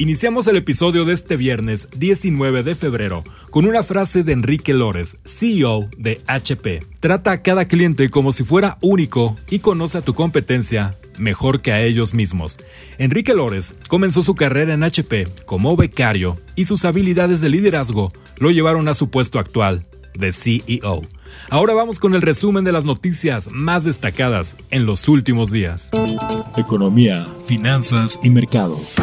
Iniciamos el episodio de este viernes 19 de febrero con una frase de Enrique Lores, CEO de HP. Trata a cada cliente como si fuera único y conoce a tu competencia mejor que a ellos mismos. Enrique Lores comenzó su carrera en HP como becario y sus habilidades de liderazgo lo llevaron a su puesto actual de CEO. Ahora vamos con el resumen de las noticias más destacadas en los últimos días. Economía, finanzas y mercados.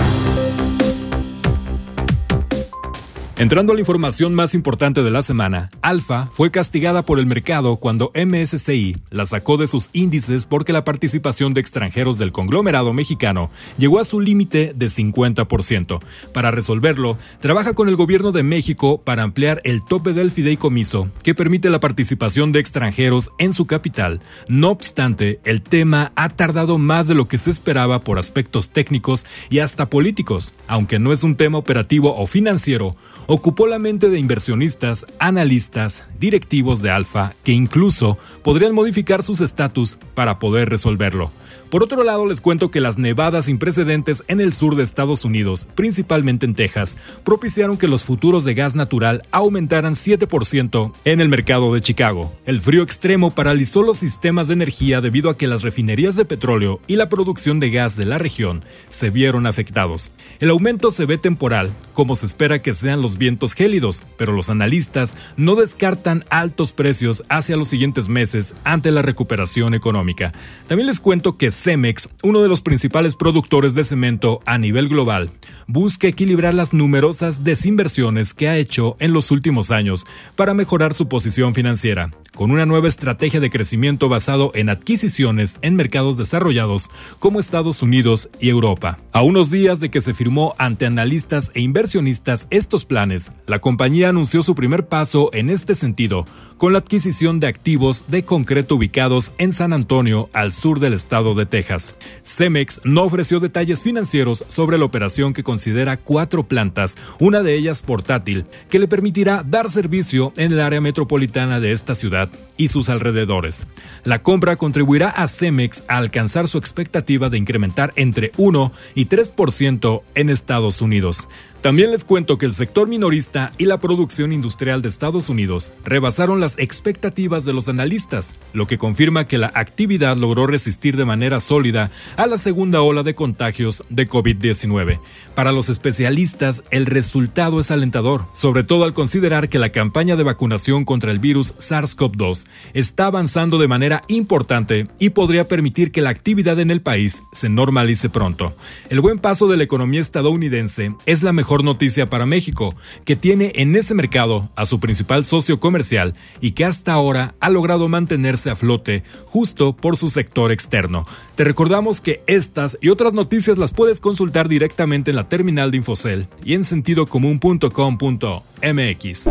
Entrando a la información más importante de la semana, Alfa fue castigada por el mercado cuando MSCI la sacó de sus índices porque la participación de extranjeros del conglomerado mexicano llegó a su límite de 50%. Para resolverlo, trabaja con el gobierno de México para ampliar el tope del fideicomiso que permite la participación de extranjeros en su capital. No obstante, el tema ha tardado más de lo que se esperaba por aspectos técnicos y hasta políticos, aunque no es un tema operativo o financiero ocupó la mente de inversionistas, analistas, directivos de Alfa, que incluso podrían modificar sus estatus para poder resolverlo. Por otro lado, les cuento que las nevadas sin precedentes en el sur de Estados Unidos, principalmente en Texas, propiciaron que los futuros de gas natural aumentaran 7% en el mercado de Chicago. El frío extremo paralizó los sistemas de energía debido a que las refinerías de petróleo y la producción de gas de la región se vieron afectados. El aumento se ve temporal, como se espera que sean los vientos gélidos, pero los analistas no descartan altos precios hacia los siguientes meses ante la recuperación económica. También les cuento que Cemex, uno de los principales productores de cemento a nivel global, busca equilibrar las numerosas desinversiones que ha hecho en los últimos años para mejorar su posición financiera, con una nueva estrategia de crecimiento basado en adquisiciones en mercados desarrollados como Estados Unidos y Europa. A unos días de que se firmó ante analistas e inversionistas estos planes, la compañía anunció su primer paso en este sentido con la adquisición de activos de concreto ubicados en San Antonio, al sur del estado de Texas. Cemex no ofreció detalles financieros sobre la operación que considera cuatro plantas, una de ellas portátil, que le permitirá dar servicio en el área metropolitana de esta ciudad y sus alrededores. La compra contribuirá a Cemex a alcanzar su expectativa de incrementar entre 1 y 3% en Estados Unidos. También les cuento que el sector minorista y la producción industrial de Estados Unidos rebasaron las expectativas de los analistas, lo que confirma que la actividad logró resistir de manera sólida a la segunda ola de contagios de COVID-19. Para los especialistas, el resultado es alentador, sobre todo al considerar que la campaña de vacunación contra el virus SARS-CoV-2 está avanzando de manera importante y podría permitir que la actividad en el país se normalice pronto. El buen paso de la economía estadounidense es la mejor noticia para México, que tiene en ese mercado a su principal socio comercial y que hasta ahora ha logrado mantenerse a flote justo por su sector externo. Te recordamos que estas y otras noticias las puedes consultar directamente en la terminal de Infocel y en sentidocomún.com.mx.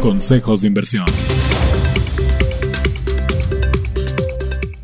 Consejos de inversión.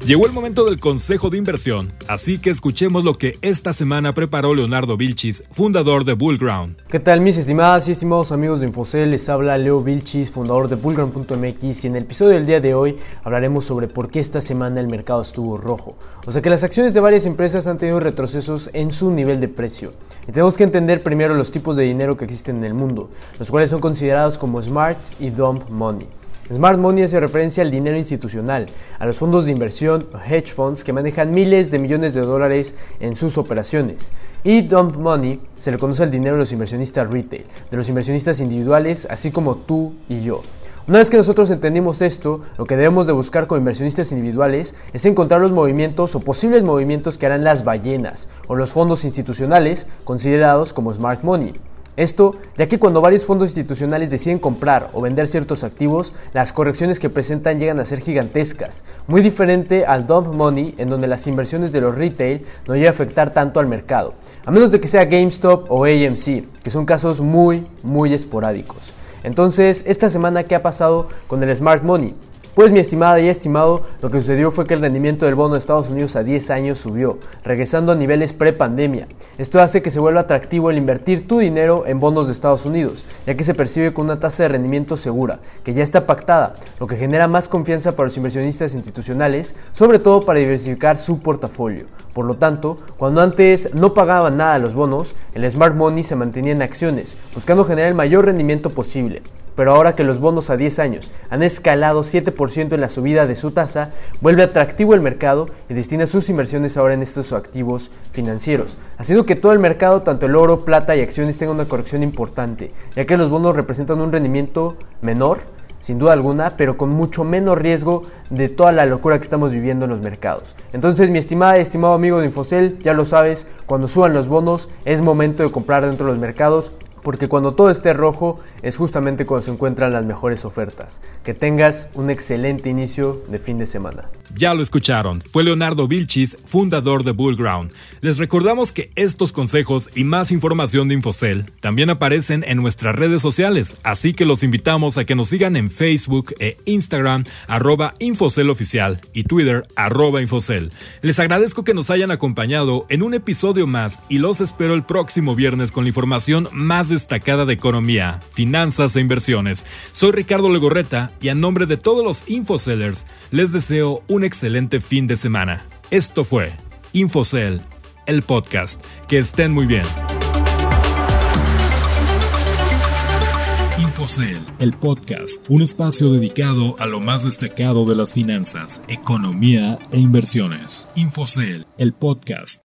Llegó el momento del consejo de inversión, así que escuchemos lo que esta semana preparó Leonardo Vilchis, fundador de Bullground. ¿Qué tal mis estimadas y estimados amigos de Infocel? Les habla Leo Vilchis, fundador de Bullground.mx y en el episodio del día de hoy hablaremos sobre por qué esta semana el mercado estuvo rojo. O sea que las acciones de varias empresas han tenido retrocesos en su nivel de precio. Y tenemos que entender primero los tipos de dinero que existen en el mundo, los cuales son considerados como smart y dump money. Smart Money hace referencia al dinero institucional, a los fondos de inversión o hedge funds que manejan miles de millones de dólares en sus operaciones. Y Dump Money se le conoce al dinero de los inversionistas retail, de los inversionistas individuales, así como tú y yo. Una vez que nosotros entendimos esto, lo que debemos de buscar como inversionistas individuales es encontrar los movimientos o posibles movimientos que harán las ballenas o los fondos institucionales considerados como smart money. Esto ya que cuando varios fondos institucionales deciden comprar o vender ciertos activos, las correcciones que presentan llegan a ser gigantescas, muy diferente al dump money en donde las inversiones de los retail no llegan a afectar tanto al mercado, a menos de que sea GameStop o AMC, que son casos muy, muy esporádicos. Entonces, esta semana, ¿qué ha pasado con el Smart Money? Pues mi estimada y estimado, lo que sucedió fue que el rendimiento del bono de Estados Unidos a 10 años subió, regresando a niveles pre-pandemia. Esto hace que se vuelva atractivo el invertir tu dinero en bonos de Estados Unidos, ya que se percibe con una tasa de rendimiento segura, que ya está pactada, lo que genera más confianza para los inversionistas institucionales, sobre todo para diversificar su portafolio. Por lo tanto, cuando antes no pagaban nada los bonos, el Smart Money se mantenía en acciones, buscando generar el mayor rendimiento posible. Pero ahora que los bonos a 10 años han escalado 7% en la subida de su tasa, vuelve atractivo el mercado y destina sus inversiones ahora en estos activos financieros, haciendo que todo el mercado, tanto el oro, plata y acciones, tenga una corrección importante, ya que los bonos representan un rendimiento menor, sin duda alguna, pero con mucho menos riesgo de toda la locura que estamos viviendo en los mercados. Entonces, mi estimada y estimado amigo de Infocel, ya lo sabes, cuando suban los bonos es momento de comprar dentro de los mercados porque cuando todo esté rojo es justamente cuando se encuentran las mejores ofertas. Que tengas un excelente inicio de fin de semana. Ya lo escucharon, fue Leonardo Vilchis, fundador de Bullground. Les recordamos que estos consejos y más información de Infocel también aparecen en nuestras redes sociales, así que los invitamos a que nos sigan en Facebook e Instagram arroba Infocel Oficial y Twitter arroba Infocel. Les agradezco que nos hayan acompañado en un episodio más y los espero el próximo viernes con la información más destacada de economía, finanzas e inversiones. Soy Ricardo Legorreta y a nombre de todos los Infocellers les deseo un excelente fin de semana. Esto fue Infocel, el podcast. Que estén muy bien. Infocel, el podcast, un espacio dedicado a lo más destacado de las finanzas, economía e inversiones. Infocel, el podcast.